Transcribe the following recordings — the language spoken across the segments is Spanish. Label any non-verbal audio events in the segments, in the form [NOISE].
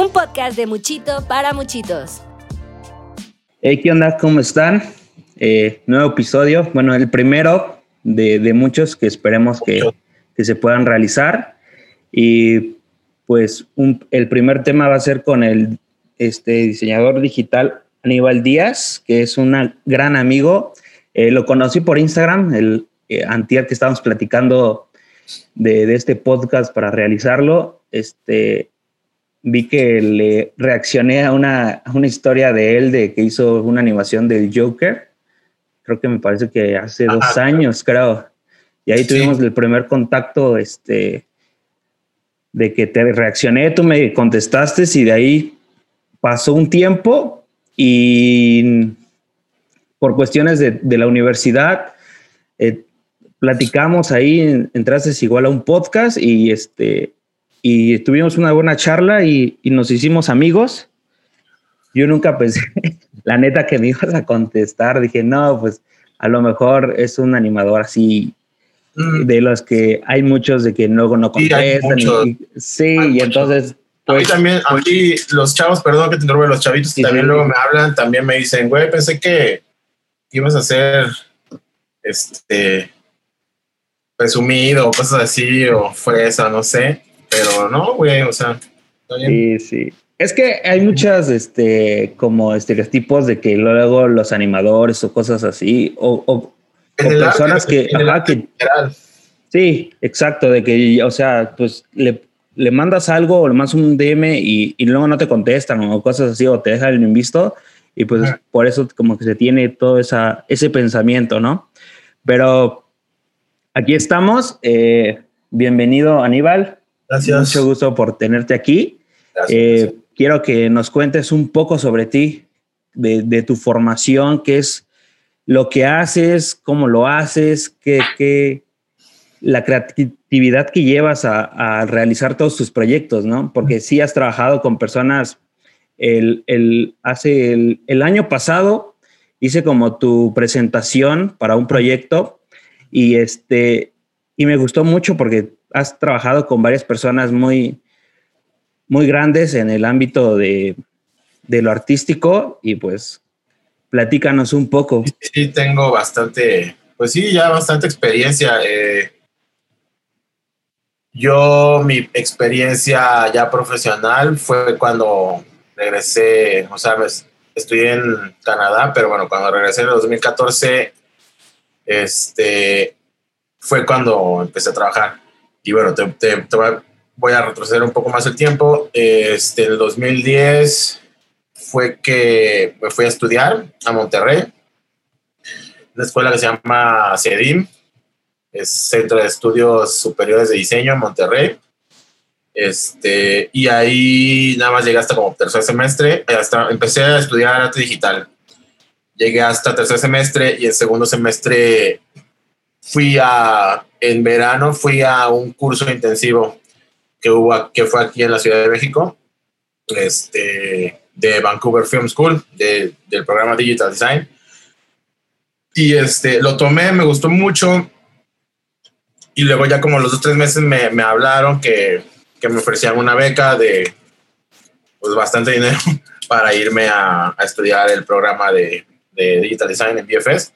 un podcast de Muchito para Muchitos. Hey, ¿qué onda? ¿Cómo están? Eh, nuevo episodio, bueno, el primero de, muchos que esperemos que, se puedan realizar. Y pues el primer tema va a ser con el este, diseñador digital Aníbal Díaz, que es un gran amigo. Eh, lo conocí por Instagram, el eh, antier que estábamos platicando de, este podcast para realizarlo. Este, vi que le reaccioné a una, una historia de él de que hizo una animación del Joker. Creo que me parece que hace dos años, creo. Y ahí tuvimos el primer contacto, este, de que te reaccioné, tú me contestaste y de ahí pasó un tiempo y por cuestiones de, la universidad, eh, platicamos ahí, entraste igual a un podcast y, este, y tuvimos una buena charla y, nos hicimos amigos. Yo nunca pensé, [LAUGHS] la neta, que me ibas a contestar. Dije, no, pues a lo mejor es un animador así mm. de los que hay muchos de que luego no contestan. Sí, y, entonces a mí también, a mí los chavos, perdón que te interrumpa, los chavitos que también luego me hablan, también me dicen, güey, pensé que ibas a ser, este, presumido o cosas así, o fresa, no sé, pero no, güey, o sea, Sí, sí. Es que hay muchas, este, como estereotipos de que luego los animadores o cosas así, o, o, personas que, que sí, exacto, de que, o sea, pues le le mandas algo o le mandas un DM y, y, luego no te contestan o cosas así o te dejan el invisto y pues por eso como que se tiene todo esa, ese pensamiento, ¿no? Pero aquí estamos. Eh, bienvenido Aníbal. Gracias. Mucho gusto por tenerte aquí. Eh, quiero que nos cuentes un poco sobre ti, de, de, tu formación, qué es lo que haces, cómo lo haces, qué, qué la creatividad que llevas a, realizar todos tus proyectos, ¿no? Porque sí has trabajado con personas, el, el hace el, año pasado hice como tu presentación para un proyecto y este, y me gustó mucho porque has trabajado con varias personas muy, muy grandes en el ámbito de, de lo artístico y pues platícanos un poco. Sí, tengo bastante, pues sí, ya bastante experiencia. Eh, yo, mi experiencia ya profesional fue cuando regresé, o sea, estudié en Canadá, pero bueno, cuando regresé en el 2014, este, fue cuando empecé a trabajar. Y bueno, te, voy a retroceder un poco más el tiempo. Este, el 2010 fue que me fui a estudiar a Monterrey, una escuela que se llama CEDIM, es Centro de Estudios Superiores de Diseño en Monterrey. Este, y ahí nada más llegué hasta como tercer semestre, hasta empecé a estudiar arte digital. Llegué hasta tercer semestre y en segundo semestre fui a, en verano fui a un curso intensivo que hubo, que fue aquí en la Ciudad de México, este, de Vancouver Film School, de, del programa Digital Design. Y este, lo tomé, me gustó mucho y luego ya como los dos, tres meses me, me hablaron que, que, me ofrecían una beca de pues bastante [LAUGHS] dinero para irme a, estudiar el programa de, de, Digital Design en BFS,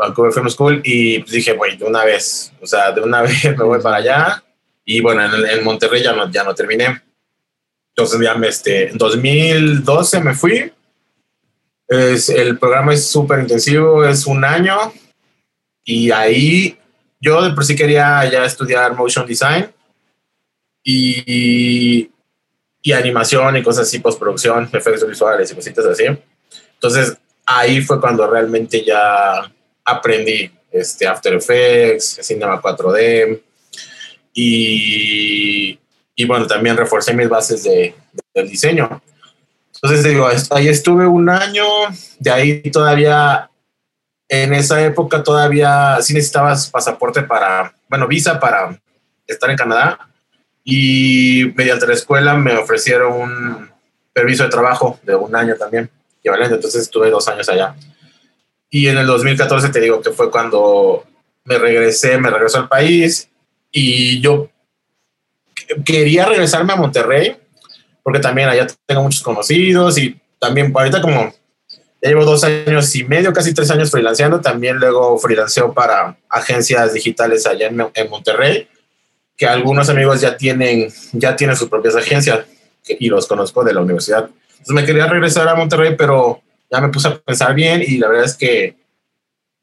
Vancouver Film School, y pues dije, bueno, de una vez, o sea, de una [LAUGHS] vez me voy para allá. Y bueno, en, en Monterrey ya no, ya no terminé. Entonces ya me, este, en 2012 me fui. Es, el programa es súper intensivo, es un año. Y ahí yo de por sí quería ya estudiar motion design y, y animación y cosas así, postproducción, efectos visuales y cositas así. Entonces ahí fue cuando realmente ya aprendí este After Effects, Cinema 4D y, y bueno, también reforcé mis bases de, del diseño. Entonces digo, ahí estuve un año, de ahí todavía en esa época todavía sí necesitabas pasaporte para, bueno, visa para estar en Canadá y mediante la escuela me ofrecieron un permiso de trabajo de un año también, equivalente, entonces estuve dos años allá. Y en el 2014 te digo que fue cuando me regresé, me regresó al país y yo quería regresarme a Monterrey, porque también allá tengo muchos conocidos y también ahorita como ya llevo dos años y medio, casi tres años freelanceando, también luego freelanceo para agencias digitales allá en, en Monterrey, que algunos amigos ya tienen, ya tienen sus propias agencias y los conozco de la universidad. Entonces me quería regresar a Monterrey, pero ya me puse a pensar bien y la verdad es que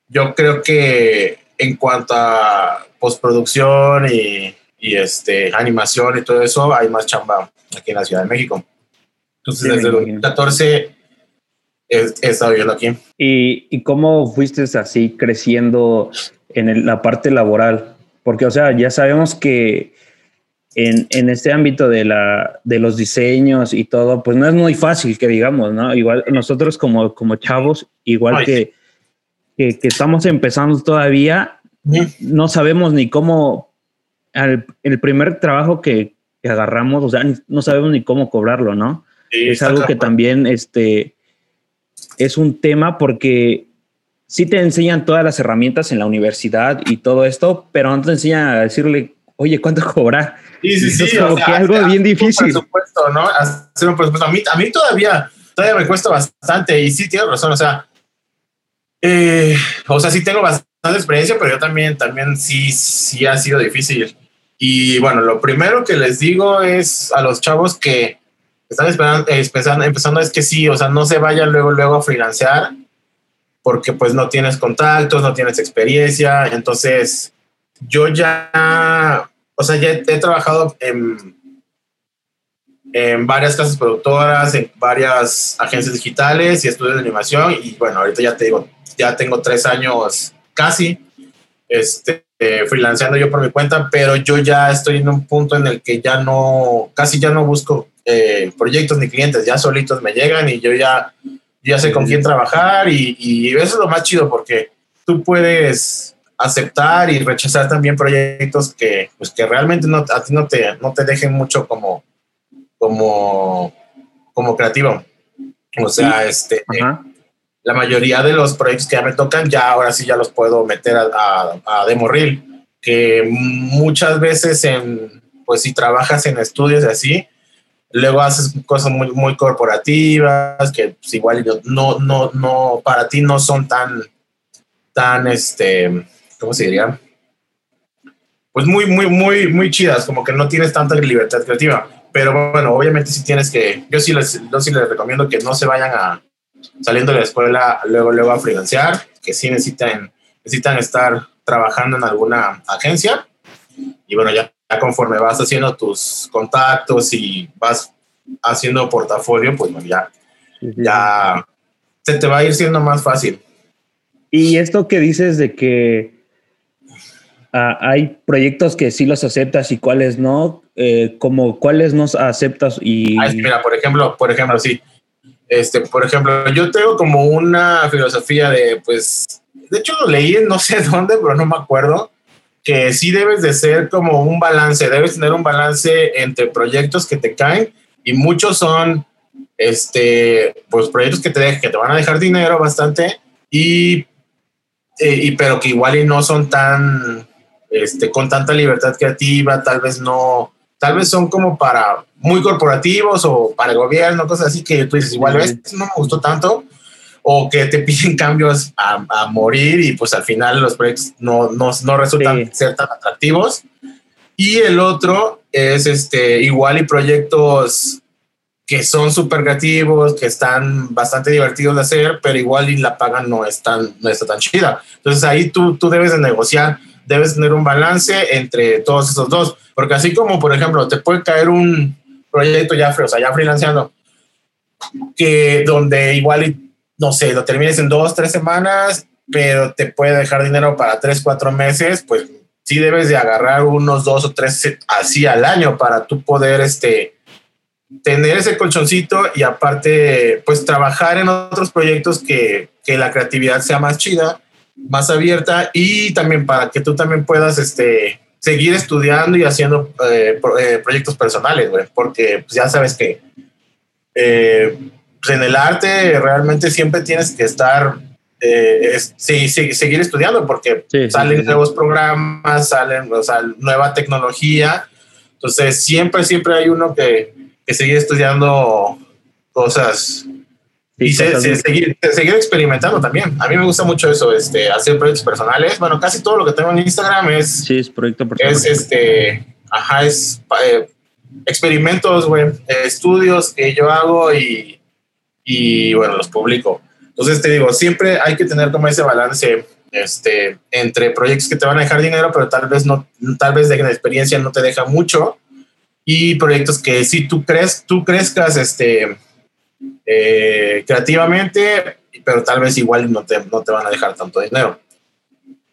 yo creo que en cuanto a postproducción y, y este, animación y todo eso, hay más chamba aquí en la Ciudad de México. Entonces, desde el 2014 he, he, estado viviendo aquí. ¿Y, ¿Y cómo fuiste así creciendo en el, la parte laboral? Porque, o sea, ya sabemos que en, en, este ámbito de, la, de los diseños y todo, pues no es muy fácil que digamos, ¿no? Igual nosotros como, como chavos, igual que, que, que, estamos empezando todavía, no sabemos ni cómo, al, el primer trabajo que, que, agarramos, o sea, no sabemos ni cómo cobrarlo, ¿no? Sí, es algo que también este, es un tema porque sí te enseñan todas las herramientas en la universidad y todo esto, pero no te enseñan a decirle, oye, ¿cuánto cobrar? Sí, sí, sí. Es como o sea, que algo bien difícil. Por supuesto, ¿no? Hacer un presupuesto. A mí, a mí todavía, todavía me cuesta bastante y sí tienes razón, o sea, eh, o sea, sí tengo bastante experiencia, pero yo también, también sí, sí ha sido difícil. Y bueno, lo primero que les digo es a los chavos que están esperando, eh, empezando, empezando es que sí, o sea, no se vayan luego, luego a financiar porque pues no tienes contactos, no tienes experiencia. Entonces, yo ya, o sea, ya he, trabajado en, en varias casas productoras, en varias agencias digitales y estudios de animación. Y bueno, ahorita ya te digo, ya tengo tres años casi este, eh, freelanceando yo por mi cuenta, pero yo ya estoy en un punto en el que ya no, casi ya no busco eh, proyectos ni clientes, ya solitos me llegan y yo ya, ya sé con quién trabajar y, y eso es lo más chido porque tú puedes aceptar y rechazar también proyectos que, pues, que realmente no, a ti no te, no te dejen mucho como, como, como creativo. O sea, este, Ajá. la mayoría de los proyectos que ya me tocan, ya ahora sí ya los puedo meter a, a, a demo reel, que muchas veces en, pues si trabajas en estudios y así, luego haces cosas muy, muy corporativas que pues, igual no, no, no, para ti no son tan, tan, este, ¿cómo se diría? Pues muy, muy, muy, muy chidas, como que no tienes tanta libertad creativa. Pero bueno, obviamente sí tienes que, yo sí les, yo sí les recomiendo que no se vayan a, saliendo de la escuela, luego, luego a financiar, que sí necesitan, necesitan estar trabajando en alguna agencia. Y bueno, ya, ya conforme vas haciendo tus contactos y vas haciendo portafolio, pues bueno, ya, ya se te va a ir siendo más fácil. Y esto que dices de que hay proyectos que sí los aceptas y cuáles no, eh, como cuáles no aceptas y... Ay, mira, por ejemplo, por ejemplo, sí. Este, por ejemplo, yo tengo como una filosofía de, pues, de hecho lo leí no sé [LAUGHS] dónde, pero no me acuerdo, que sí debes de ser como un balance, debes tener un balance entre proyectos que te caen y muchos son, este, pues proyectos que te, que te van a dejar dinero bastante y, eh, y pero que igual y no son tan, este, con tanta libertad creativa, tal vez no, tal vez son como para muy corporativos o para el gobierno, cosas así que tú dices, igual, no me gustó tanto, o que te [LAUGHS] piden cambios a, a, morir y pues al final los proyectos no, no, no resultan sí. ser tan atractivos. Y el otro es este, igual y proyectos que son súper creativos, que están bastante divertidos de hacer, pero igual y la paga no, es tan, no está tan chida. Entonces ahí tú, tú debes de negociar, debes tener un balance entre todos esos dos, porque así como, por ejemplo, te puede caer un proyecto ya, o sea, ya freelanceando, que donde igual no sé, lo termines en dos, tres semanas, pero te puede dejar dinero para tres, cuatro meses, pues sí debes de agarrar unos dos o tres así al año para tú poder este, tener ese colchoncito y aparte, pues trabajar en otros proyectos que, que la creatividad sea más chida, más abierta y también para que tú también puedas este, seguir estudiando y haciendo eh, pro, eh, proyectos personales, güey, porque pues, ya sabes que eh, pues en el arte realmente siempre tienes que estar, es, sí, sí, seguir estudiando porque sí, salen nuevos programas, salen, o sea, nueva tecnología. Entonces, siempre, siempre hay uno que, que seguir estudiando cosas y seguir, seguir, experimentando también. A mí me gusta mucho eso, este, hacer proyectos personales. Bueno, casi todo lo que tengo en Instagram es. Sí, es proyecto personal. Es este. Ajá, es eh, experimentos, güey, estudios que yo hago y, y, bueno, los publico. Entonces te digo, siempre hay que tener como ese balance este, entre proyectos que te van a dejar dinero, pero tal vez no, tal vez de la experiencia no te deja mucho y proyectos que si tú crees, tú crezcas, este, eh, creativamente, pero tal vez igual no te, no te van a dejar tanto dinero.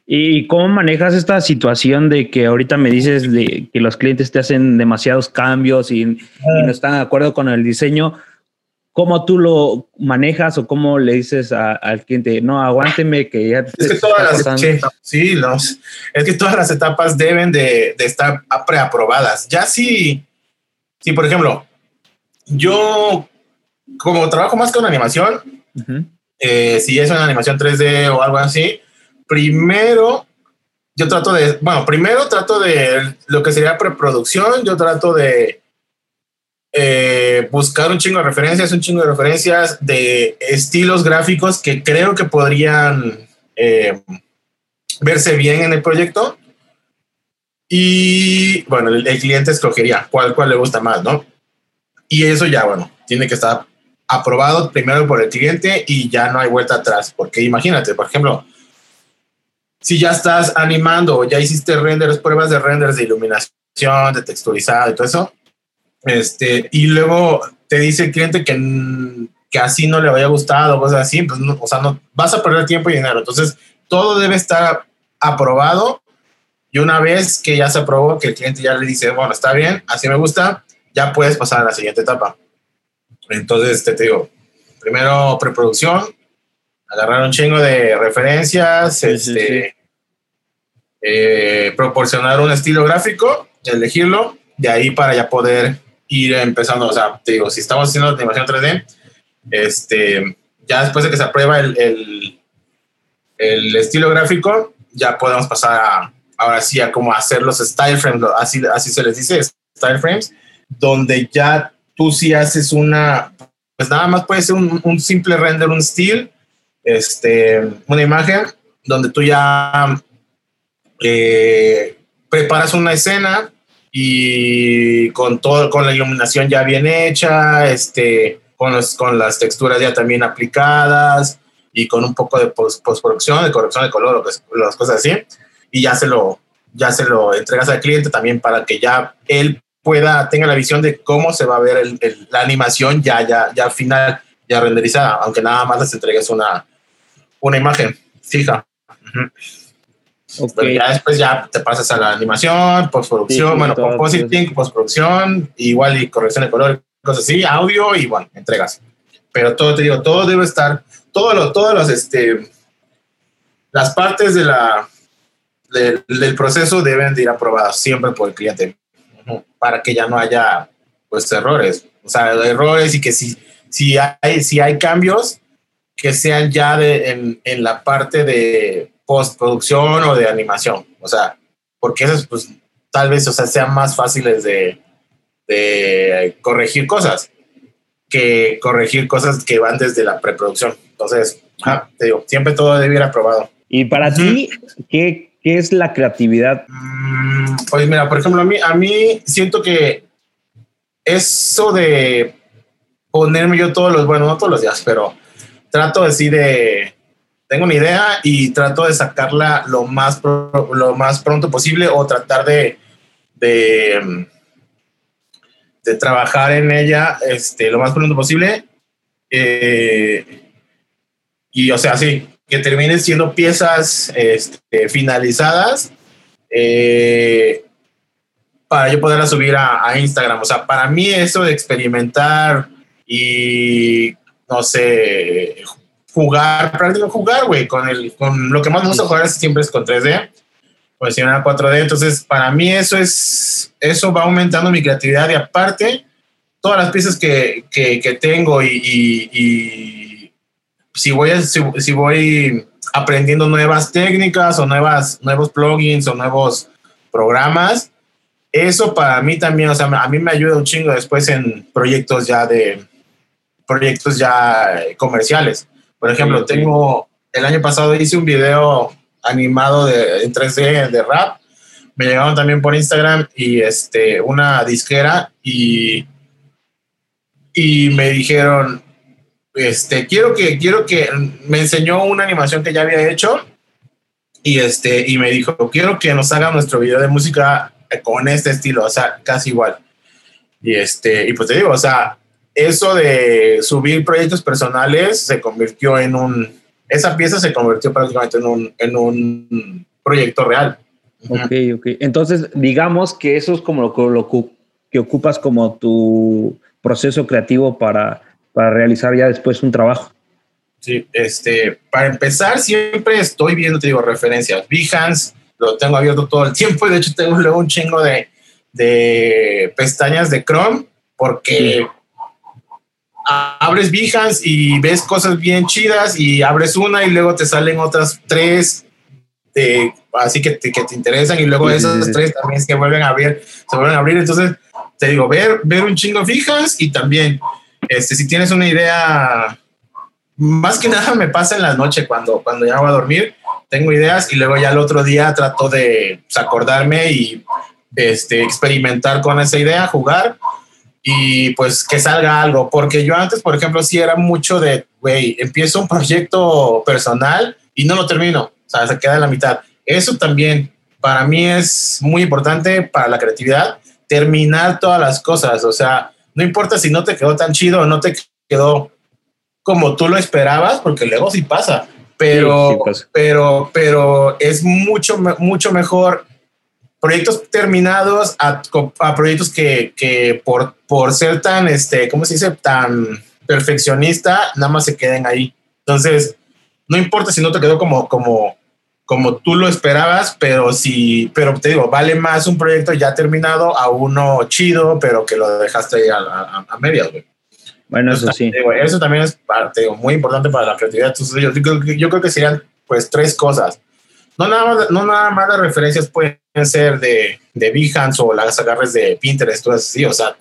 ¿Y cómo manejas esta situación de que ahorita me dices de que los clientes te hacen demasiados cambios y, no están de acuerdo con el diseño? ¿Cómo tú lo manejas o cómo le dices al cliente, no, aguánteme que ya... Es que todas las, sí, los, es que todas las etapas deben de, de estar preaprobadas. Ya si, si, por ejemplo, yo como trabajo más con animación, eh, si es una animación 3D o algo así, primero yo trato de, bueno, primero trato de lo que sería preproducción, yo trato de eh, buscar un chingo de referencias, un chingo de referencias de estilos gráficos que creo que podrían eh, verse bien en el proyecto. Y bueno, el, el, cliente escogería cuál, cuál le gusta más, ¿no? Y eso ya, bueno, tiene que estar aprobado primero por el cliente y ya no hay vuelta atrás. Porque imagínate, por ejemplo, si ya estás animando ya hiciste renders, pruebas de renders de iluminación, de texturizado y todo eso, este, y luego te dice el cliente que, que así no le haya gustado, cosas así, pues no, o sea, no vas a perder tiempo y dinero. Entonces, todo debe estar aprobado y una vez que ya se aprobó, que el cliente ya le dice, bueno, está bien, así me gusta, ya puedes pasar a la siguiente etapa. Entonces, te digo, primero preproducción, agarrar un chingo de referencias, este, eh, proporcionar un estilo gráfico, elegirlo, de ahí para ya poder ir empezando, o sea, te digo, si estamos haciendo animación 3D, este, ya después de que se aprueba el, el, el estilo gráfico, ya podemos pasar a, ahora sí, a como hacer los style frames, así, así se les dice, style frames, donde ya tú si haces una, pues nada más puede ser un, simple render, un still, este, una imagen donde tú ya eh, preparas una escena y con todo, con la iluminación ya bien hecha, este, con, los, con las texturas ya también aplicadas y con un poco de postproducción, de corrección de color, las cosas así, y ya se lo, ya se lo entregas al cliente también para que ya él pueda, tenga la visión de cómo se va a ver la animación ya, ya, ya final, ya renderizada, aunque nada más les entregues una, una imagen fija. ya después ya te pasas a la animación, postproducción, bueno, compositing, postproducción, igual y corrección de color, cosas así, audio y bueno, entregas. Pero todo, te digo, todo debe estar, todos los, todos los, este, las partes de la, del proceso deben de ir aprobadas siempre por el cliente para que ya no haya pues errores, o sea, errores y que si, si, hay, si hay cambios, que sean ya de, en, en la parte de postproducción o de animación, o sea, porque esos pues tal vez, o sea, sean más fáciles de, de corregir cosas que corregir cosas que van desde la preproducción. Entonces, te digo, siempre todo debe ir aprobado. Y para ti, ¿qué, ¿Qué es la creatividad? Mm, pues mira, por ejemplo, a mí, a mí siento que eso de ponerme yo todos los, bueno, no todos los días, pero trato así de, tengo una idea y trato de sacarla lo más, lo más pronto posible o tratar de, de, de trabajar en ella este, lo más pronto posible. Eh, y o sea, sí, que terminen siendo piezas este, finalizadas eh, para yo poderlas subir a, Instagram. O sea, para mí eso de experimentar y, no sé, jugar, prácticamente jugar, güey, con, con lo que más me gusta jugar siempre es con 3D, pues a 4D. Entonces, para mí eso es, eso va aumentando mi creatividad y aparte, todas las piezas que, que, tengo y si voy, si, voy aprendiendo nuevas técnicas o nuevas, nuevos plugins o nuevos programas, eso para mí también, o sea, a mí me ayuda un chingo después en proyectos ya de, proyectos ya comerciales. Por ejemplo, tengo, el año pasado hice un video animado de, en 3D de rap. Me llegaron también por Instagram y este, una disquera y, y me dijeron, este, quiero que, quiero que, me enseñó una animación que ya había hecho y este, y me dijo, quiero que nos haga nuestro video de música con este estilo, o sea, casi igual. Y este, y pues te digo, o sea, eso de subir proyectos personales se convirtió en un, esa pieza se convirtió prácticamente en un, en un proyecto real. Ok, ok. Entonces, digamos que eso es como lo, lo que ocupas como tu proceso creativo para, para realizar ya después un trabajo. Sí, este, para empezar, siempre estoy viendo, te digo, referencias. Behance, lo tengo abierto todo el tiempo y de hecho tengo luego un chingo de, de pestañas de Chrome porque abres Behance y ves cosas bien chidas y abres una y luego te salen otras tres de, así que te, que te interesan y luego esas tres también es que vuelven a abrir, se vuelven a abrir. Entonces, te digo, ver, ver un chingo fijas y también, este, si tienes una idea, más que nada me pasa en la noche cuando, cuando ya voy a dormir, tengo ideas y luego ya el otro día trato de pues, acordarme y este, experimentar con esa idea, jugar y pues que salga algo. Porque yo antes, por ejemplo, sí era mucho de, güey, empiezo un proyecto personal y no lo termino, o sea, se queda en la mitad. Eso también para mí es muy importante para la creatividad, terminar todas las cosas, o sea, no importa si no te quedó tan chido o no te quedó como tú lo esperabas, porque luego sí pasa, pero, pero, pero es mucho, mucho mejor proyectos terminados a, proyectos que, que, por, por ser tan, este, ¿cómo se dice? Tan perfeccionista, nada más se queden ahí. Entonces, no importa si no te quedó como, como, como tú lo esperabas, pero si, pero te digo, vale más un proyecto ya terminado a uno chido, pero que lo dejaste ahí a, a, a medias, Bueno, eso sí. eso también es parte, muy importante para la creatividad. Entonces, yo, yo, creo que serían pues tres cosas. No nada más, no nada más las referencias pueden ser de, de Behance o las agarres de Pinterest, todo así, o sea,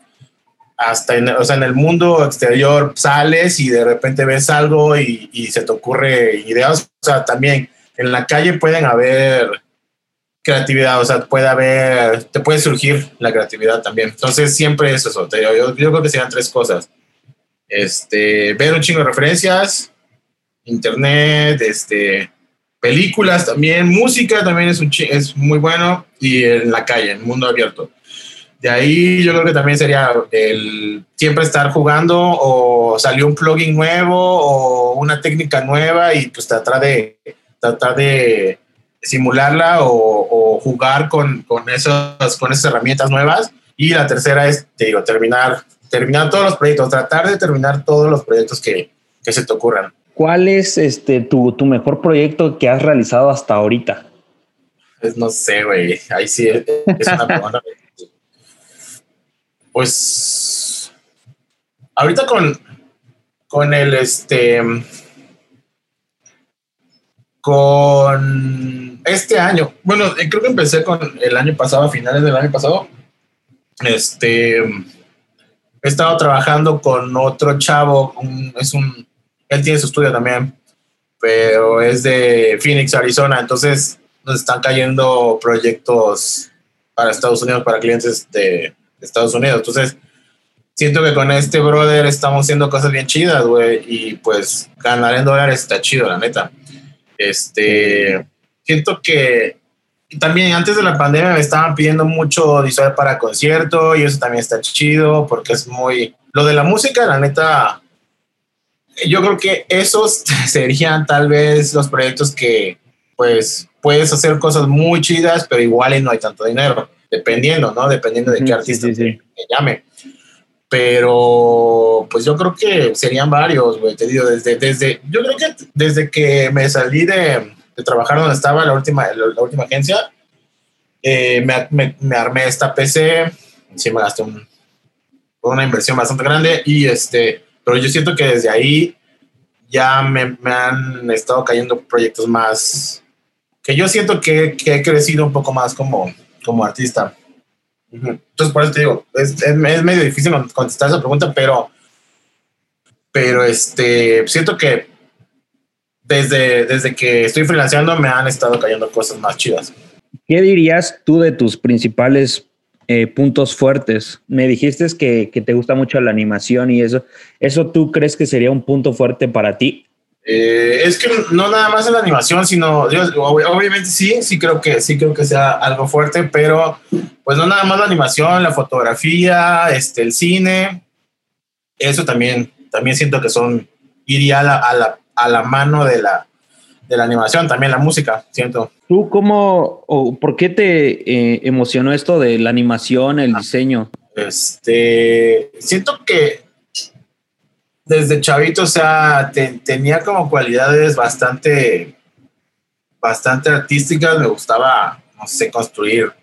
hasta en, o sea, en el mundo exterior sales y de repente ves algo y, y, se te ocurre ideas, o sea, también en la calle pueden haber creatividad, o sea, puede haber, te puede surgir la creatividad también. Entonces, siempre es eso, yo, yo, creo que serían tres cosas. Este, ver un chingo de referencias, internet, este, películas también, música también es, un es muy bueno y en la calle, en mundo abierto. De ahí yo creo que también sería el siempre estar jugando o salió un plugin nuevo o una técnica nueva y pues tratar de, tratar de simularla o, jugar con, con, esas, con esas herramientas nuevas. Y la tercera es, te digo, terminar, terminar todos los proyectos, tratar de terminar todos los proyectos que, que se te ocurran. ¿Cuál es este, tu, tu, mejor proyecto que has realizado hasta ahorita? Pues no sé, güey. Ahí sí es, una pregunta. [LAUGHS] pues ahorita con, con el este con este año, bueno, creo que empecé con el año pasado, a finales del año pasado. Este he estado trabajando con otro chavo, es un él tiene su estudio también, pero es de Phoenix, Arizona. Entonces nos están cayendo proyectos para Estados Unidos, para clientes de, Estados Unidos. Entonces siento que con este brother estamos haciendo cosas bien chidas, güey. Y pues ganar en dólares está chido, la neta. Este, siento que también antes de la pandemia me estaban pidiendo mucho visual para concierto y eso también está chido porque es muy... Lo de la música, la neta, yo creo que esos [LAUGHS] serían tal vez los proyectos que pues puedes hacer cosas muy chidas, pero igual y no hay tanto dinero, dependiendo, ¿no? Dependiendo de qué artista Te, llame. Pero pues yo creo que serían varios, güey, te digo, desde, desde, yo creo que desde que me salí de, de trabajar donde estaba la última, la, última agencia, eh, me, me, armé esta PC, sí me gasté un, una inversión bastante grande y este pero yo siento que desde ahí ya me, me han estado cayendo proyectos más, que yo siento que, que, he crecido un poco más como, como artista. Entonces, por eso te digo, es, es, medio difícil contestar esa pregunta, pero, pero este, siento que desde, desde que estoy freelanceando me han estado cayendo cosas más chidas. ¿Qué dirías tú de tus principales eh, puntos fuertes? Me dijiste que, que, te gusta mucho la animación y eso. ¿Eso tú crees que sería un punto fuerte para ti? Eh, es que no nada más en la animación, sino obviamente sí, sí creo que sí creo que sea algo fuerte, pero pues no nada más la animación, la fotografía, este, el cine, eso también, también siento que son iría a la, a la, a la mano de la, de la animación, también la música, siento. ¿Tú cómo o por qué te eh, emocionó esto de la animación, el diseño? Este, siento que desde chavito, o sea, tenía como cualidades bastante, bastante artísticas. Me gustaba, no sé, construir,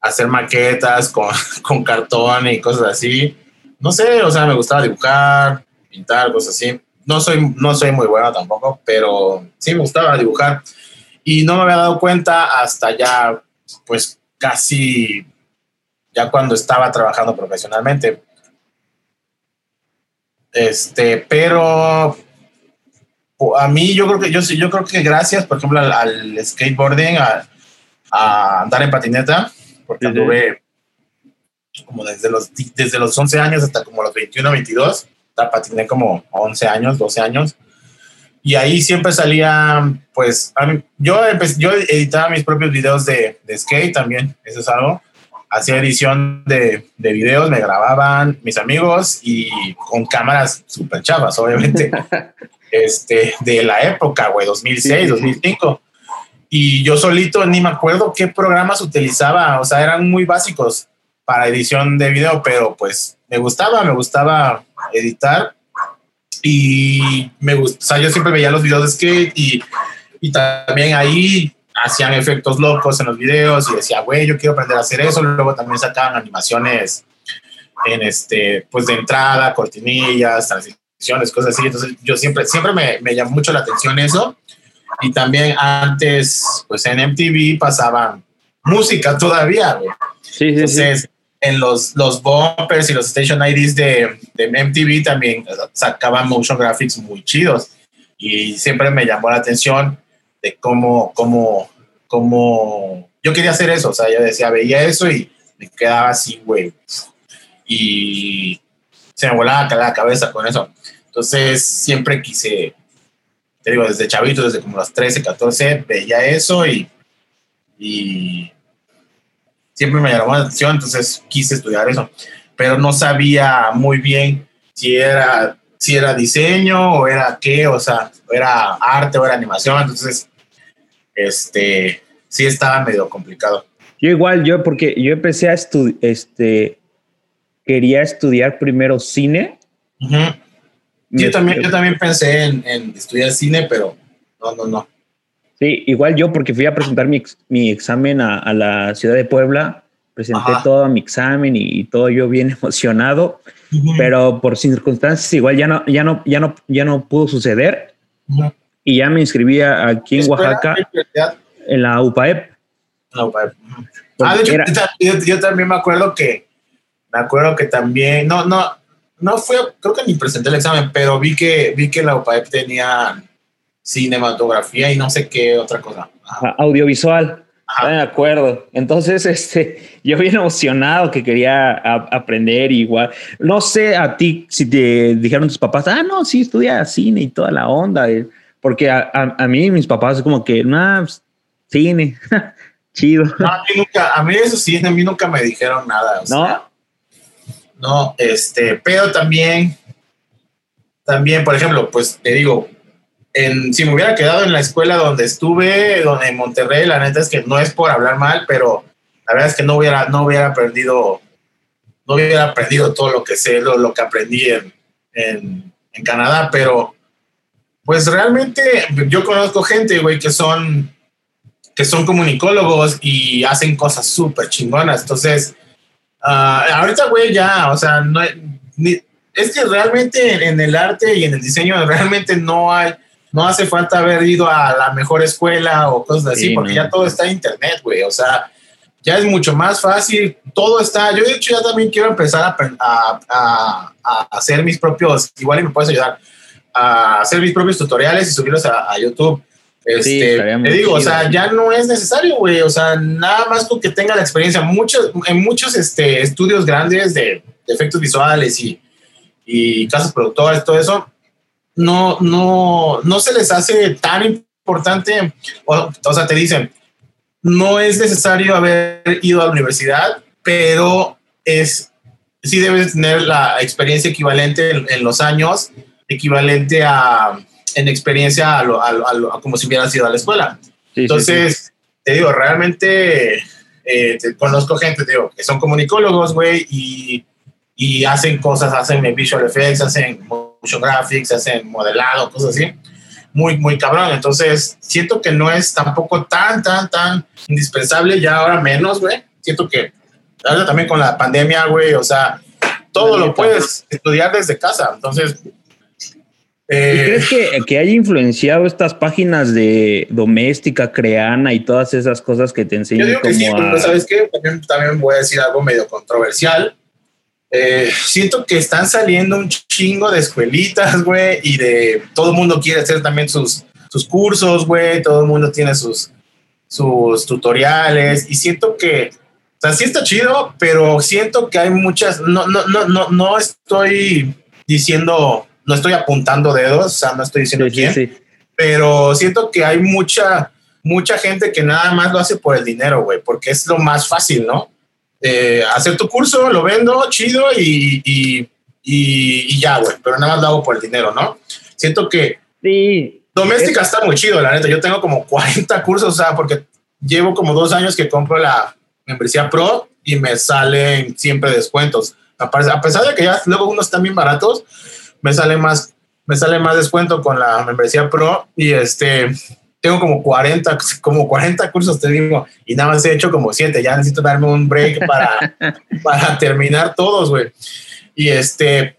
hacer maquetas con, [LAUGHS] con cartón y cosas así. No sé, o sea, me gustaba dibujar, pintar, cosas así. No soy, no soy muy bueno tampoco, pero sí me gustaba dibujar. Y no me había dado cuenta hasta ya, pues casi, ya cuando estaba trabajando profesionalmente este, pero a mí yo creo que yo, yo creo que gracias, por ejemplo, al, skateboarding, a, a, andar en patineta, porque anduve como desde los, desde los 11 años hasta como los 21, 22, patiné como 11 años, 12 años. Y ahí siempre salía, pues, yo, yo editaba mis propios videos de, de skate también, eso es algo hacía edición de, de, videos, me grababan mis amigos y con cámaras súper chavas, obviamente, [LAUGHS] este, de la época, güey, 2006, 2005. Y yo solito ni me acuerdo qué programas utilizaba, o sea, eran muy básicos para edición de video, pero pues me gustaba, me gustaba editar y me gusta, o sea, yo siempre veía los videos de skate y, y también ahí hacían efectos locos en los videos y decía, güey, yo quiero aprender a hacer eso. Luego también sacaban animaciones en este, pues de entrada, cortinillas, transiciones, cosas así. Entonces yo siempre, siempre me, me llamó mucho la atención eso. Y también antes, pues en MTV pasaban música todavía, güey. Sí, Entonces, en los, los bumpers y los station IDs de, de MTV también sacaban motion graphics muy chidos. Y siempre me llamó la atención de cómo, cómo, cómo, yo quería hacer eso, o sea, yo decía, veía eso y me quedaba así, güey, y se me volaba la cabeza con eso. Entonces, siempre quise, te digo, desde chavito, desde como los 13, 14, veía eso y, y siempre me llamó la atención, entonces quise estudiar eso, pero no sabía muy bien si era, si era diseño o era qué, o sea, era arte o era animación, entonces este, sí estaba medio complicado. Yo igual, yo porque yo empecé a estudiar, este, quería estudiar primero cine. Yo también, yo también pensé en, estudiar cine, pero no, no, no. Sí, igual yo porque fui a presentar mi, mi examen a, la ciudad de Puebla, presenté todo mi examen y, todo yo bien [LAUGHS] emocionado, pero por circunstancias igual ya no, ya no, ya no, ya no pudo suceder y ya me inscribí aquí en Oaxaca en la UPAEP. La UPAEP. Ah, de hecho, yo, también me acuerdo que, me acuerdo que también, no, no, no fue, creo que ni presenté el examen, pero vi que, vi que la UPAEP tenía cinematografía y no sé qué otra cosa. Audiovisual. de acuerdo. Entonces, [LAUGHS] este, yo bien emocionado que quería aprender igual. No sé a ti si te dijeron tus papás, ah, no, sí, estudia cine y toda la onda. Porque a, a, mí, mis papás, como que, no, pues, cine, [LAUGHS] chido. No, a mí, nunca, a mí eso sí, a mí nunca me dijeron nada. ¿No? no, este, pero también, también, por ejemplo, pues te digo, en, si me hubiera quedado en la escuela donde estuve, donde en Monterrey, la neta es que no es por hablar mal, pero la verdad es que no hubiera, no hubiera aprendido, no hubiera aprendido todo lo que sé, lo, lo que aprendí en, en, en Canadá, pero pues realmente yo conozco gente, güey, que son, que son comunicólogos y hacen cosas súper chingonas. Entonces, uh, ahorita, güey, ya, o sea, no es que realmente en, el arte y en el diseño realmente no hay, no hace falta haber ido a la mejor escuela o cosas así, porque ya todo está en internet, güey. O sea, ya es mucho más fácil, todo está, yo de hecho ya también quiero empezar a, a, a, hacer mis propios, igual y me puedes ayudar, a hacer mis propios tutoriales y subirlos a, YouTube. Este, te digo, o sea, ya no es necesario, güey, o sea, nada más con que tenga la experiencia. Muchos, en muchos este, estudios grandes de, efectos visuales y, y casas productoras, todo eso, no, no, no se les hace tan importante, o, o sea, te dicen, no es necesario haber ido a la universidad, pero es, sí debes tener la experiencia equivalente en, los años, equivalente a, en experiencia a, lo, a, como si hubieras ido a la escuela. Entonces, te digo, realmente eh, conozco gente, te digo, que son comunicólogos, güey, y, y hacen cosas, hacen visual effects, hacen motion graphics, hacen modelado, cosas así muy, muy cabrón. Entonces, siento que no es tampoco tan, tan, tan indispensable, ya ahora menos, güey. Siento que ahora también con la pandemia, güey, o sea, todo lo puedes estudiar desde casa. Entonces, eh, ¿Crees que, que haya influenciado estas páginas de doméstica, creana y todas esas cosas que te enseñan? Yo digo que sí, pero ¿sabes qué? También, también voy a decir algo medio controversial. Eh, siento que están saliendo un chingo de escuelitas, [LAUGHS] güey, y de todo el mundo quiere hacer también sus, sus cursos, güey, todo el mundo tiene sus, sus tutoriales, y siento que, o sea, sí está chido, pero siento que hay muchas, no, no, no, no, no estoy diciendo, no estoy apuntando dedos, o sea, no estoy diciendo quién, pero siento que hay mucha, mucha gente que nada más lo hace por el dinero, güey, porque es lo más fácil, ¿no? Eh, hacer tu curso, lo vendo, chido y, y, y, ya, güey, pero nada más lo hago por el dinero, ¿no? Siento que sí, doméstica está muy chido, la neta. Yo tengo como [LAUGHS] 40 cursos, o sea, porque llevo como dos años que compro la membresía Pro y me salen siempre descuentos. A pesar de que ya luego unos están bien baratos, me sale más, me sale más descuento con la membresía Pro y este tengo como 40, como 40 cursos, te digo, y nada más he hecho como 7. Ya necesito darme un break para, [LAUGHS] para terminar todos, güey. Y este,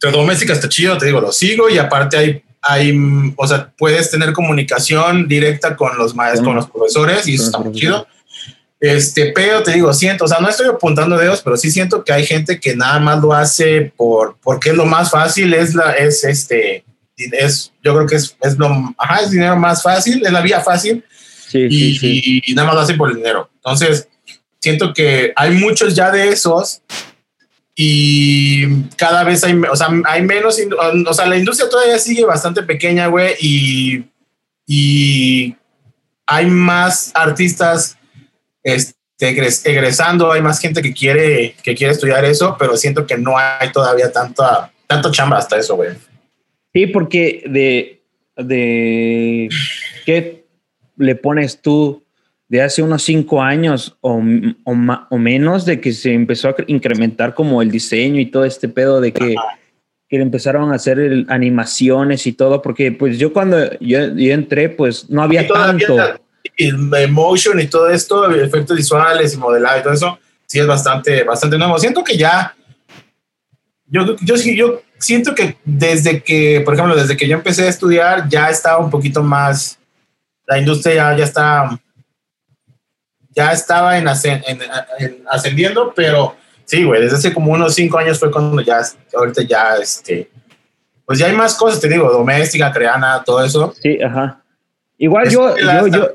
doméstica está chido, te digo, lo sigo y aparte hay, hay, o sea, puedes tener comunicación directa con los maestros, con los profesores y eso está muy chido. Este, pero te digo, siento, o sea, no estoy apuntando dedos, pero sí siento que hay gente que nada más lo hace por, porque es lo más fácil, es la, es este, es, yo creo que es, es lo, ajá, es dinero más fácil, es la vía fácil y, y, nada más lo hacen por el dinero. Entonces, siento que hay muchos ya de esos y cada vez hay, o sea, hay menos, o sea, la industria todavía sigue bastante pequeña, güey, y, y hay más artistas este, egresando, hay más gente que quiere, que quiere estudiar eso, pero siento que no hay todavía tanta, tanto chamba hasta eso, güey. Sí, porque de, de qué le pones tú de hace unos cinco años o, o, menos de que se empezó a incrementar como el diseño y todo este pedo de que, que empezaron a hacer animaciones y todo, porque pues yo cuando yo, entré pues no había tanto. Motion y todo esto, efectos visuales y modelado y todo eso, sí es bastante, bastante nuevo. Siento que ya, yo, yo, yo siento que desde que, por ejemplo, desde que yo empecé a estudiar, ya estaba un poquito más, la industria ya, ya está, ya estaba en, ascendiendo, pero sí, güey, desde hace como unos cinco años fue cuando ya, ahorita ya, este, pues ya hay más cosas, te digo, doméstica, creana, todo eso. Sí, ajá. Igual yo, yo, yo,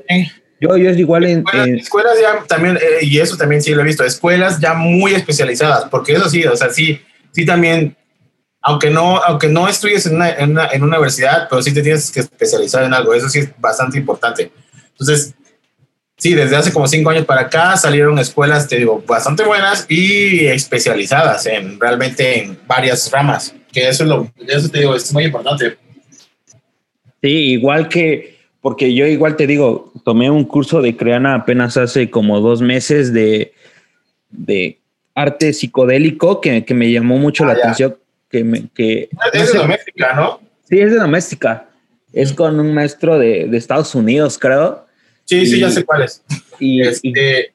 yo, yo, es igual en, escuelas, ya también, eh, y eso también sí lo he visto, escuelas ya muy especializadas, porque eso sí, o sea, sí, sí también aunque no, aunque no estudies en una, en, una, en una universidad, pero sí te tienes que especializar en algo. Eso sí es bastante importante. Entonces, sí, desde hace como cinco años para acá salieron escuelas, te digo, bastante buenas y especializadas en realmente en varias ramas. Que eso es lo, eso te digo, es muy importante. Sí, igual que, porque yo igual te digo, tomé un curso de Creana apenas hace como dos meses de, de arte psicodélico que, que me llamó mucho la ah, atención que... Me, que es de doméstica, ¿no? Sí, es de doméstica. Es con un maestro de, de Estados Unidos, creo. Sí, sí, ya sé cuál es. Y, este...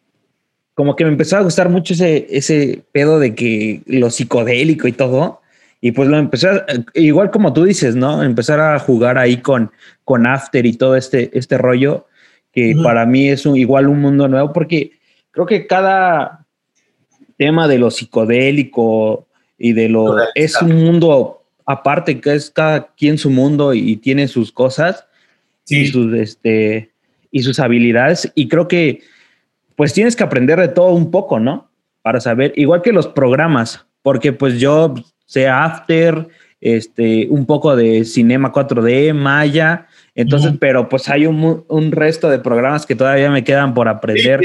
como que me empezó a gustar mucho ese, ese pedo de que lo psicodélico y todo. Y pues lo empecé, igual como tú dices, ¿no? Empezar a jugar ahí con, con After y todo este, este rollo, que para mí es un, igual un mundo nuevo, porque creo que cada tema de lo psicodélico y de lo es un mundo aparte, que es cada quien su mundo y, tiene sus cosas y sus este y sus habilidades. Y creo que pues tienes que aprender de todo un poco, ¿no? Para saber, igual que los programas, porque pues yo sé After, este, un poco de Cinema 4D, Maya, entonces, pero pues hay un, un, resto de programas que todavía me quedan por aprender.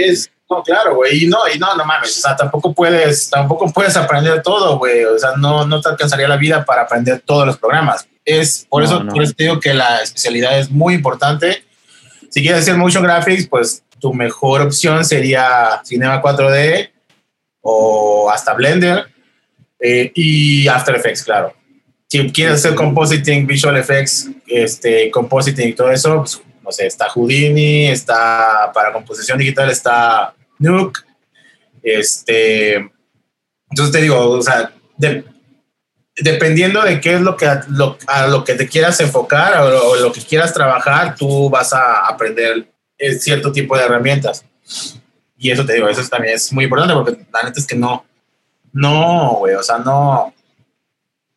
no, claro, güey, y no, y no, no mames, o sea, tampoco puedes, tampoco puedes aprender todo, güey, o sea, no, no te alcanzaría la vida para aprender todos los programas. Es por eso, por eso te digo que la especialidad es muy importante. Si quieres hacer motion graphics, pues tu mejor opción sería Cinema 4D o hasta Blender eh, y After Effects, claro si quieres hacer compositing, visual effects, este, compositing y todo eso, pues, no sé, está Houdini, está para composición digital, está Nuke, este, entonces te digo, o sea, dependiendo de qué es lo que, a lo que te quieras enfocar o, lo que quieras trabajar, tú vas a aprender cierto tipo de herramientas. Y eso te digo, eso también es muy importante porque la neta es que no, no, güey, o sea, no,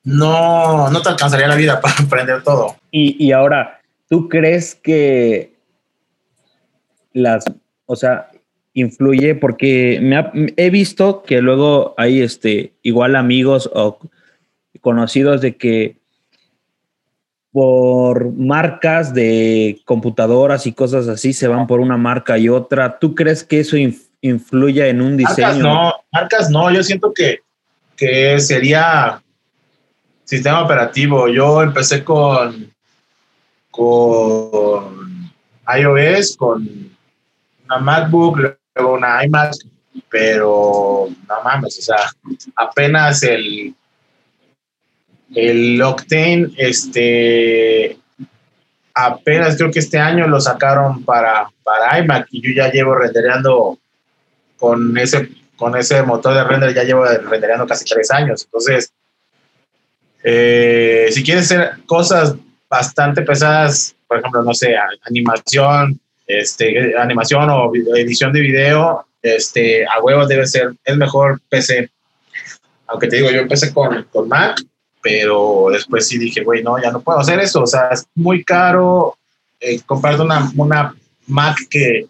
no, no te alcanzaría la vida [LAUGHS] para aprender todo. Y, ahora, ¿tú crees que las, o sea, influye? Porque me he visto que luego hay este, igual amigos o conocidos de que por marcas de computadoras y cosas así se van por una marca y otra. ¿Tú crees que eso influye en un diseño? Marcas no, marcas no. Yo siento que, que sería sistema operativo. Yo empecé con, con iOS, con una MacBook, luego una iMac, pero no mames, o sea, apenas el, el Octane, este, apenas creo que este año lo sacaron para, para iMac y yo ya llevo rendereando con ese, con ese motor de render, ya llevo rendereando casi tres años. Entonces, eh, si quieres hacer cosas bastante pesadas, por ejemplo, no sé, animación, este, animación o edición de video, este, a huevos debe ser el mejor PC. Aunque te digo, yo empecé con, con Mac, pero después sí dije, güey, no, ya no puedo hacer eso. O sea, es muy caro eh, una, una Mac que,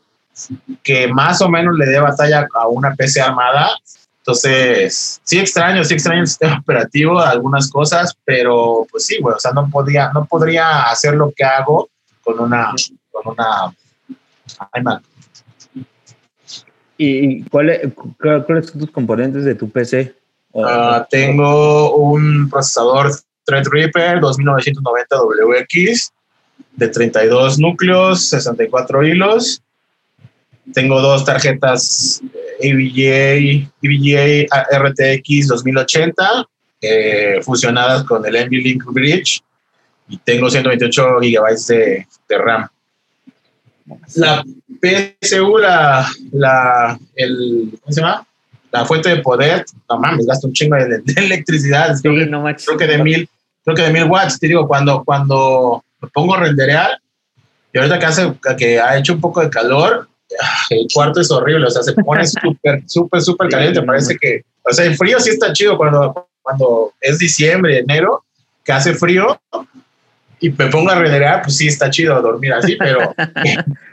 que más o menos le dé batalla a una PC armada entonces, sí extraño, sí extraño el sistema [LAUGHS] operativo, algunas cosas, pero pues sí, güey, o sea, no podría, no podría hacer lo que hago con una, con una iMac. ¿Y cuáles son tus componentes de tu PC? Ah, tengo un procesador Threadripper 2990 WX de 32 núcleos, 64 hilos. Tengo dos tarjetas EVGA, EVGA RTX 2080 eh, fusionadas con el NVLink Bridge y tengo 128 gigabytes de, RAM. La PSU, la, la, el, ¿cómo se llama? La fuente de poder, no mames, gasta un chingo de, electricidad. creo, que, de mil, creo que de mil watts, te digo, cuando, cuando me pongo a renderear, y ahorita que, hace, que ha hecho un poco de calor, el cuarto es horrible, o sea, se pone [LAUGHS] súper, súper, súper caliente. Parece que, o sea, el frío sí está chido cuando, cuando es diciembre, enero, que hace frío y me pongo a renderear, pues sí está chido dormir así, pero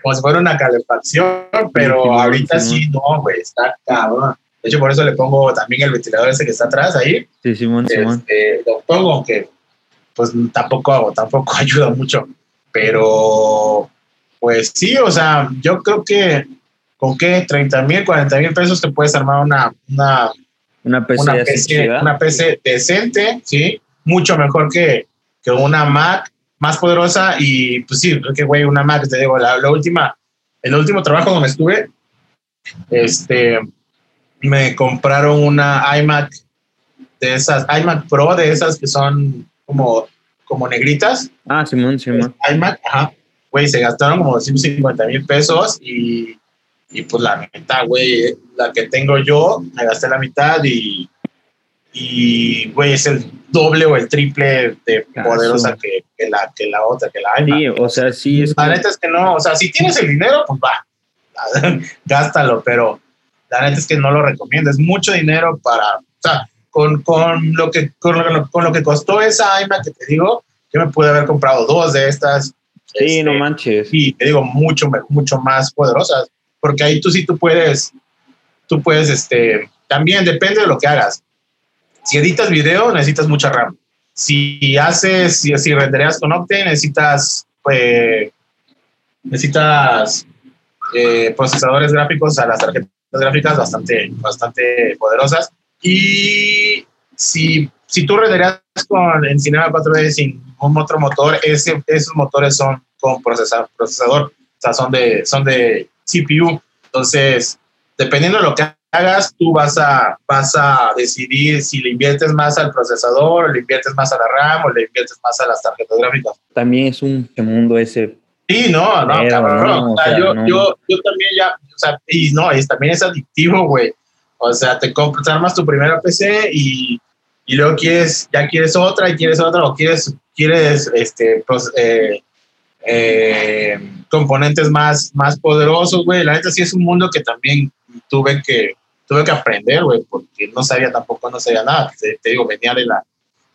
como si fuera una calefacción, pero ahorita sí, no, güey, está cabrón. De hecho, por eso le pongo también el ventilador ese que está atrás ahí. Sí, Simón, Simón. Este, lo pongo, aunque pues tampoco hago, tampoco [LAUGHS] ayuda mucho, pero pues sí, o sea, yo creo que con qué 30 mil, 40 mil pesos te puedes armar una, una, una, PC, una, PC, decente, ¿sí? Mucho mejor que, que, una Mac más poderosa y pues sí, que güey, una Mac, te digo, la, última, el último trabajo donde estuve, este, me compraron una iMac de esas, iMac Pro, de esas que son como, como negritas. Ah, Simón, Simón. iMac, ajá güey, se gastaron como 250 mil pesos y, y, pues la mitad, güey, la que tengo yo, me gasté la mitad y, y güey, es el doble o el triple de poderosa que, que, la, que la otra, que la hay. Sí, o sea, sí es. La neta es que no, o sea, si tienes el dinero, pues va, [LAUGHS] gástalo, pero, la neta es que no lo recomiendo. Es mucho dinero para, o sea, con, con, lo, que, con, lo, con lo que costó esa iMac que te digo, yo me pude haber comprado dos de estas. Sí, este, no manches. Y te digo, mucho, mucho más poderosas, porque ahí tú sí tú puedes, tú puedes, este, también depende de lo que hagas. Si editas video, necesitas mucha RAM. Si haces, si, si rendereas con Octane, necesitas, eh, necesitas eh, procesadores gráficos a las tarjetas gráficas bastante, bastante poderosas. Y si, si tú rendereas con, en Cinema 4D sin un otro motor, ese, esos motores son con procesador, procesador, o sea, son de, son de CPU. Entonces, dependiendo de lo que hagas, tú vas a, vas a decidir si le inviertes más al procesador, o le inviertes más a la RAM, o le inviertes más a las tarjetas gráficas. También es un mundo ese. Sí, no, no, Pero, cabrón. No, o sea, yo, no. yo, yo, también ya, o sea, y no, es, también es adictivo, güey. O sea, te compras, armas tu primera PC y, y luego quieres, ya quieres otra y quieres otra, o quieres, quieres este, pues, eh, eh, componentes más, más poderosos, güey. La neta sí es un mundo que también tuve que, tuve que aprender, güey, porque no sabía tampoco, no sabía nada. Te, te, digo, venía de la,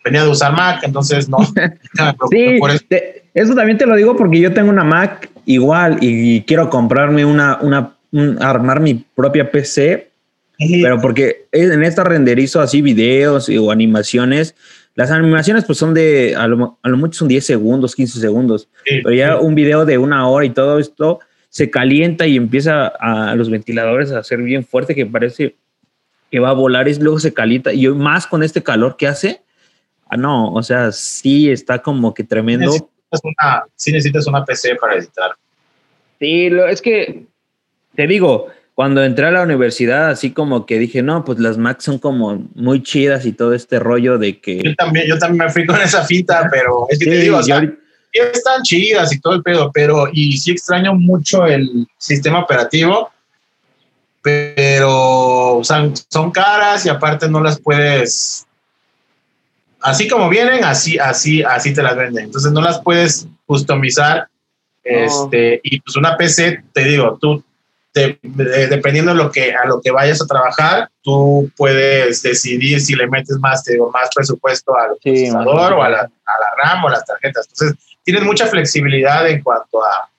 venía de usar Mac, entonces no. [LAUGHS] sí, por eso. Te, eso también te lo digo porque yo tengo una Mac igual y quiero comprarme una, una, un, armar mi propia PC. Pero porque en esta renderizo así videos o animaciones, las animaciones pues son de, a lo, a lo mucho son 10 segundos, 15 segundos, sí, pero ya sí. un video de una hora y todo esto se calienta y empieza a, a los ventiladores a hacer bien fuerte que parece que va a volar y luego se calienta y más con este calor que hace, ah, no, o sea, sí está como que tremendo. Sí necesitas una, sí necesitas una PC para editar. Sí, lo, es que te digo, cuando entré a la universidad, así como que dije, no, pues las Macs son como muy chidas y todo este rollo de que. Yo también, yo también me fui con esa finta, pero es que sí, te digo, o sea, ahorita... están chidas y todo el pedo, pero y sí extraño mucho el sistema operativo, pero o sea, son caras y aparte no las puedes. Así como vienen, así, así, así te las venden. Entonces no las puedes customizar. No. Este, y pues una PC, te digo, tú de, de, dependiendo de lo que, a lo que vayas a trabajar, tú puedes decidir si le metes más, te digo, más presupuesto al sí, procesador o a la, a la, RAM o a las tarjetas. Entonces, tienes mucha flexibilidad en cuanto a,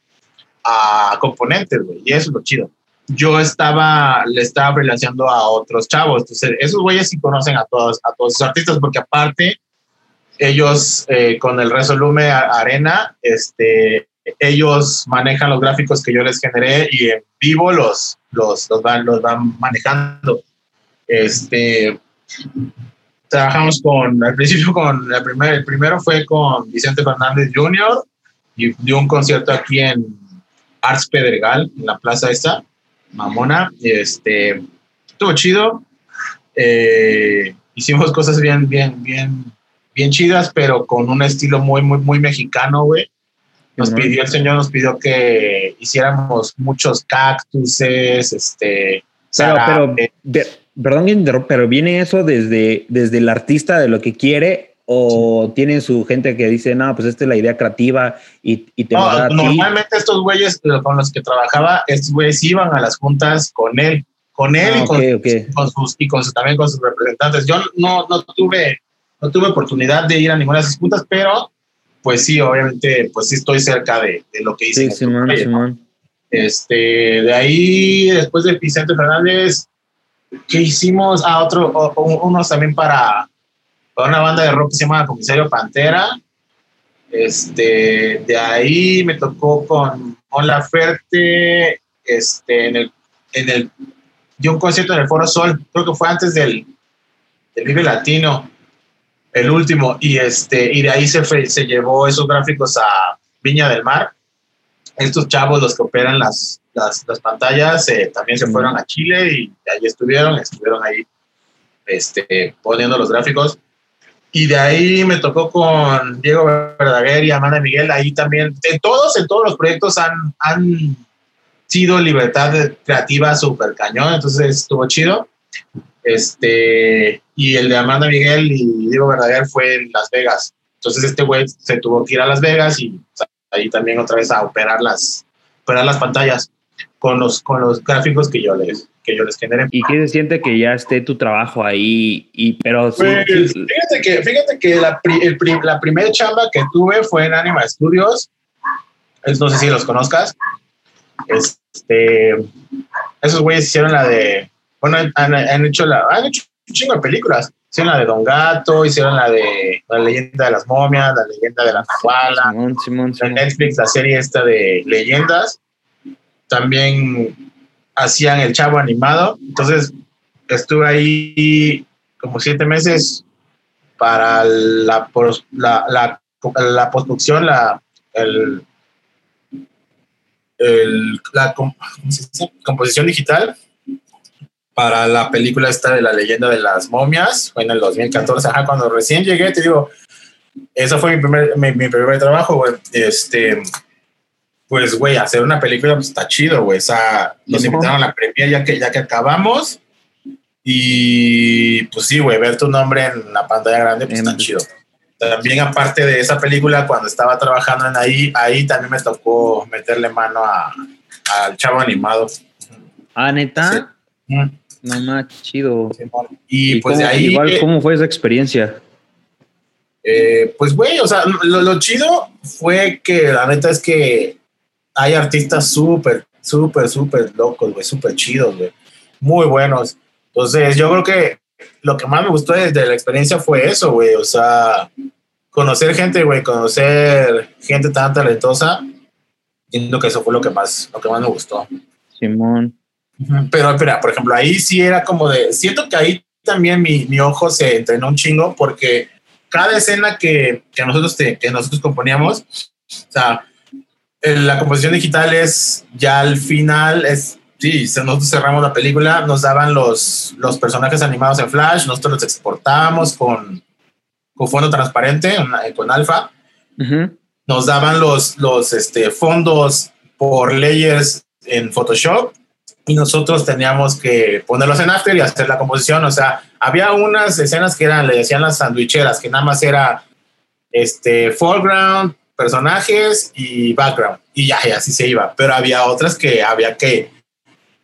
a componentes, güey, y eso es lo chido. Yo estaba, le estaba freelanceando a otros chavos, entonces esos güeyes sí conocen a todos, a todos esos artistas, porque aparte, ellos eh, con el Resolume Arena, este, ellos manejan los gráficos que yo les generé y en vivo los, los, los, van, los van manejando. Este, trabajamos con, al principio con, el, primer, el primero fue con Vicente Fernández Jr. y dio un concierto aquí en Arts Pedregal, en la plaza esta, Mamona. Este, estuvo chido. Eh, hicimos cosas bien, bien, bien, bien chidas, pero con un estilo muy, muy, muy mexicano, güey nos uh -huh. pidió, el Señor nos pidió que hiciéramos muchos cactuses, este... Pero, pero de, perdón, pero viene eso desde, desde el artista de lo que quiere o sí. tienen su gente que dice, no, pues esta es la idea creativa y, y te no, va a Normalmente estos güeyes con los que trabajaba, estos güeyes iban a las juntas con él, con él ah, y, con, okay. con, sus, y con sus, también con sus representantes. Yo no, no, tuve, no tuve oportunidad de ir a ninguna de esas juntas, pero pues sí, obviamente, pues sí estoy cerca de, de lo que hice. Sí, Simón, Simón. Este, de ahí, después de Vicente Fernández, ¿qué hicimos? Ah, otro, unos también para, para una banda de rock que se llama Comisario Pantera. Este, de ahí me tocó con Hola Ferte, este, en el, en el, dio un concierto en el Foro Sol, creo que fue antes del, del Vive Latino el último, y, este, y de ahí se, fue, se llevó esos gráficos a Viña del Mar. Estos chavos, los que operan las, las, las pantallas, eh, también se fueron a Chile y ahí estuvieron, estuvieron ahí este, poniendo los gráficos. Y de ahí me tocó con Diego Verdaguer y Amanda Miguel, ahí también, en todos, en todos los proyectos han, han sido libertad creativa súper cañón, entonces estuvo chido. Este, y el de Amanda Miguel y Diego Verdaguer fue en Las Vegas. Entonces este güey se tuvo que ir a Las Vegas y ahí también otra vez a operar las, operar las pantallas. con los, con los gráficos que yo les, que yo les generé. ¿Y qué se siente que ya esté tu trabajo ahí? Y, pero pues, fíjate que, fíjate que la, el, la primera chamba que tuve fue en Anima Studios. no sé si los conozcas. Este, esos güeyes hicieron la de, bueno, han, hecho la, han hecho un chingo de películas. Hicieron la de Don Gato, hicieron la de La leyenda de las momias, La leyenda de la Nahuala, Netflix, la serie esta de leyendas. También hacían el chavo animado. Entonces estuve ahí como siete meses para la, la, la, la postproducción, la, el, el, la composición digital para la película esta de la leyenda de las momias, fue en el 2014, ajá, cuando recién llegué, te digo, eso fue mi primer, mi, primer trabajo, güey, este, pues, güey, hacer una película pues, está chido, güey, o sea, nos invitaron a la premia ya que, ya que acabamos, y pues sí, güey, ver tu nombre en la pantalla grande, pues está chido. También aparte de esa película, cuando estaba trabajando en ahí, ahí también me tocó meterle mano al chavo animado. Ah, neta. No más chido. Y, pues de ahí. Igual, ¿cómo fue esa experiencia? Eh, pues, güey, o sea, lo, chido fue que la neta es que hay artistas súper, súper, súper locos, güey, súper chidos, güey. Muy buenos. Entonces, yo creo que lo que más me gustó de, la experiencia fue eso, güey. O sea, conocer gente, güey, conocer gente tan talentosa. Entiendo que eso fue lo que más, lo que más me gustó. Simón. Pero, espera, por ejemplo, ahí sí era como de, siento que ahí también mi, mi ojo se entrenó un chingo porque cada escena que, que nosotros, que nosotros componíamos, o sea, la composición digital es ya al final, es, sí, nosotros cerramos la película, nos daban los, los personajes animados en Flash, nosotros los exportábamos con, con fondo transparente, con alfa, nos daban los, los este, fondos por layers en Photoshop y nosotros teníamos que ponerlos en After y hacer la composición. O sea, había unas escenas que eran, le decían las sandwicheras, que nada más era este, foreground, personajes y background. Y ya, y así se iba. Pero había otras que había que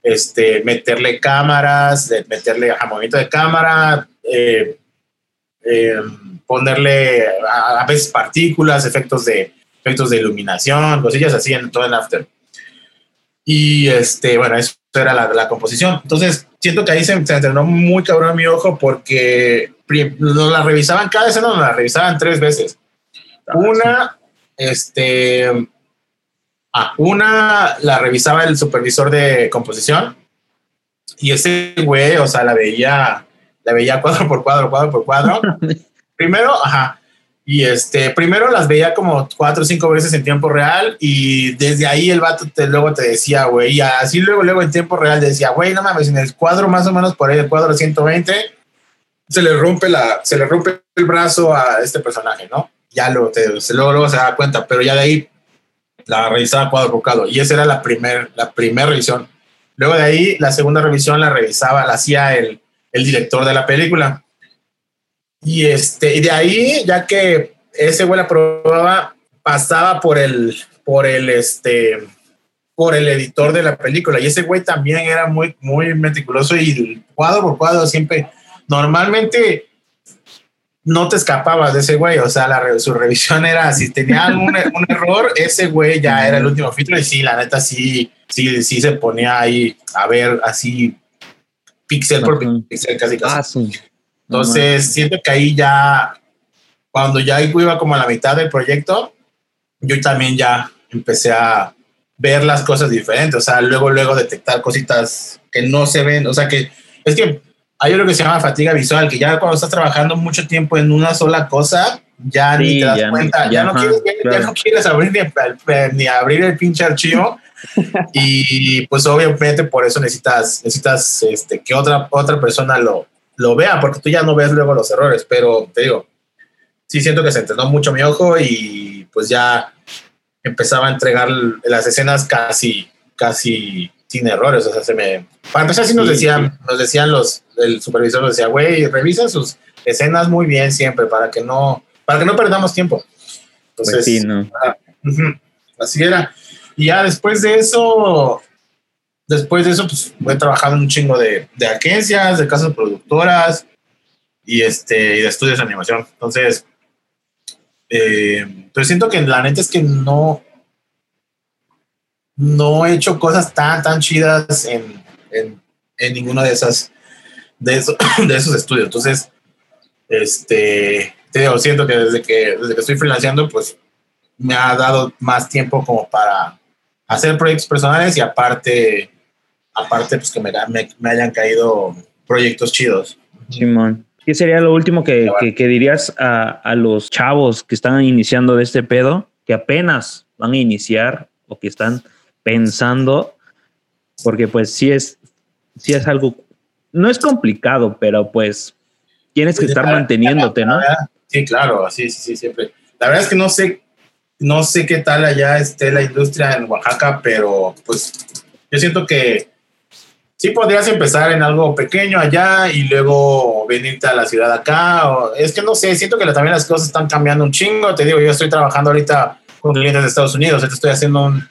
este, meterle cámaras, meterle a movimiento de cámara, eh, em, ponerle a, veces partículas, efectos de, efectos de iluminación, cosillas así en todo el After. Y este, bueno, eso era la, la composición. Entonces, siento que ahí se, se entrenó muy cabrón mi ojo porque nos la revisaban, cada escena nos la revisaban tres veces. Ah, una, este, ah, una la revisaba el supervisor de composición y ese güey, o sea, la veía, la veía cuadro por cuadro, cuadro por cuadro. [LAUGHS] Primero, ajá, y este, primero las veía como cuatro o cinco veces en tiempo real y desde ahí el vato te, luego te decía, güey, y así luego, luego en tiempo real decía, güey, no mames, en el cuadro más o menos por ahí, el cuadro 120, se le rompe la, se le rompe el brazo a este personaje, ¿no? Ya luego, te, se, luego, luego se da cuenta, pero ya de ahí la revisaba cuadro por y esa era la primera la primer revisión. Luego de ahí, la segunda revisión la revisaba, la hacía el, el director de la película y este, y de ahí, ya que ese güey la probaba, pasaba por el, por el, este, por el editor de la película. Y ese güey también era muy, muy meticuloso y cuadro por cuadro siempre, normalmente no te escapabas de ese güey. O sea, la, su revisión era, si tenía [LAUGHS] algún un error, ese güey ya era el último filtro. Y sí, la neta, sí, sí, sí se ponía ahí a ver así píxel por píxel, casi casi. Ah, entonces, siento que ahí ya, cuando ya iba como a la mitad del proyecto, yo también ya empecé a ver las cosas diferentes, o sea, luego, luego detectar cositas que no se ven, o sea, que es que hay algo que se llama fatiga visual, que ya cuando estás trabajando mucho tiempo en una sola cosa, ya ni te das cuenta, ya, no quieres, ya, no quieres, abrir ni, ni abrir el pinche archivo. [LAUGHS] y pues obviamente por eso necesitas, necesitas este, que otra, otra persona lo, lo vea, porque tú ya no ves luego los errores, pero te digo, sí siento que se entrenó mucho mi ojo y pues ya empezaba a entregar las escenas casi, casi sin errores, o sea, se me... Para empezar, sí nos decían, nos decían los, el supervisor nos decía, güey, revisen sus escenas muy bien siempre para que no, para que no perdamos tiempo. Entonces, pues sí, ¿no? así era. Y ya después de eso, después de eso, pues voy trabajando en un chingo de, de agencias, de casas productoras y, este, y de estudios de animación. Entonces, eh, pero siento que la neta es que no, no he hecho cosas tan, tan chidas en, en, en ninguno de esas, de, eso, [COUGHS] de esos estudios. Entonces, este, te digo, siento que desde que, desde que estoy freelanceando, pues me ha dado más tiempo como para hacer proyectos personales y aparte, aparte pues que me, me, hayan caído proyectos chidos. Simón. ¿Qué sería lo último que, que, dirías a, a, los chavos que están iniciando de este pedo, que apenas van a iniciar o que están pensando? Porque pues sí es, sí es algo, no es complicado, pero pues tienes que estar manteniéndote, ¿no? Sí, claro, sí, sí, sí, siempre. La verdad es que no sé no sé qué tal allá esté la industria en Oaxaca, pero pues yo siento que sí podrías empezar en algo pequeño allá y luego venirte a la ciudad acá. O, es que no sé, siento que también las cosas están cambiando un chingo. Te digo, yo estoy trabajando ahorita con clientes de Estados Unidos, estoy haciendo un,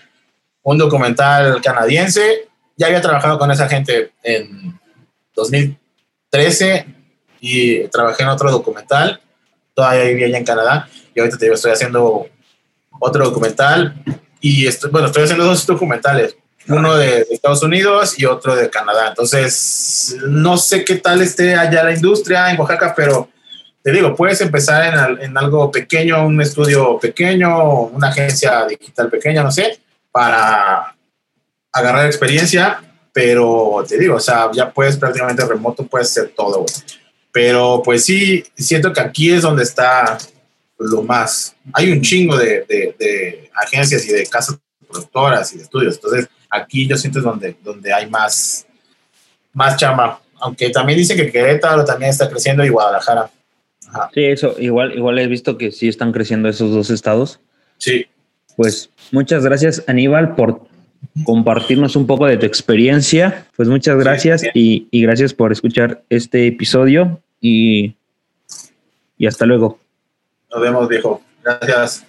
un documental canadiense. Ya había trabajado con esa gente en 2013 y trabajé en otro documental. Todavía vivía allá en Canadá y ahorita te digo, estoy haciendo otro documental y estoy, bueno, estoy haciendo dos documentales, uno de, Estados Unidos y otro de Canadá. Entonces, no sé qué tal esté allá la industria en Oaxaca, pero te digo, puedes empezar en, algo pequeño, un estudio pequeño, una agencia digital pequeña, no sé, para agarrar experiencia, pero te digo, o sea, ya puedes prácticamente remoto, puedes hacer todo, Pero pues sí, siento que aquí es donde está lo más. Hay un chingo de, de, agencias y de casas productoras y de estudios. Entonces, aquí yo siento es donde, donde hay más, más chamba. Aunque también dicen que Querétaro también está creciendo y Guadalajara. Sí, eso, igual, igual he visto que sí están creciendo esos dos estados. Sí. Pues muchas gracias, Aníbal, por compartirnos un poco de tu experiencia. Pues muchas gracias Y, y, gracias por escuchar este episodio y, y hasta luego. Nos vemos, viejo. Gracias.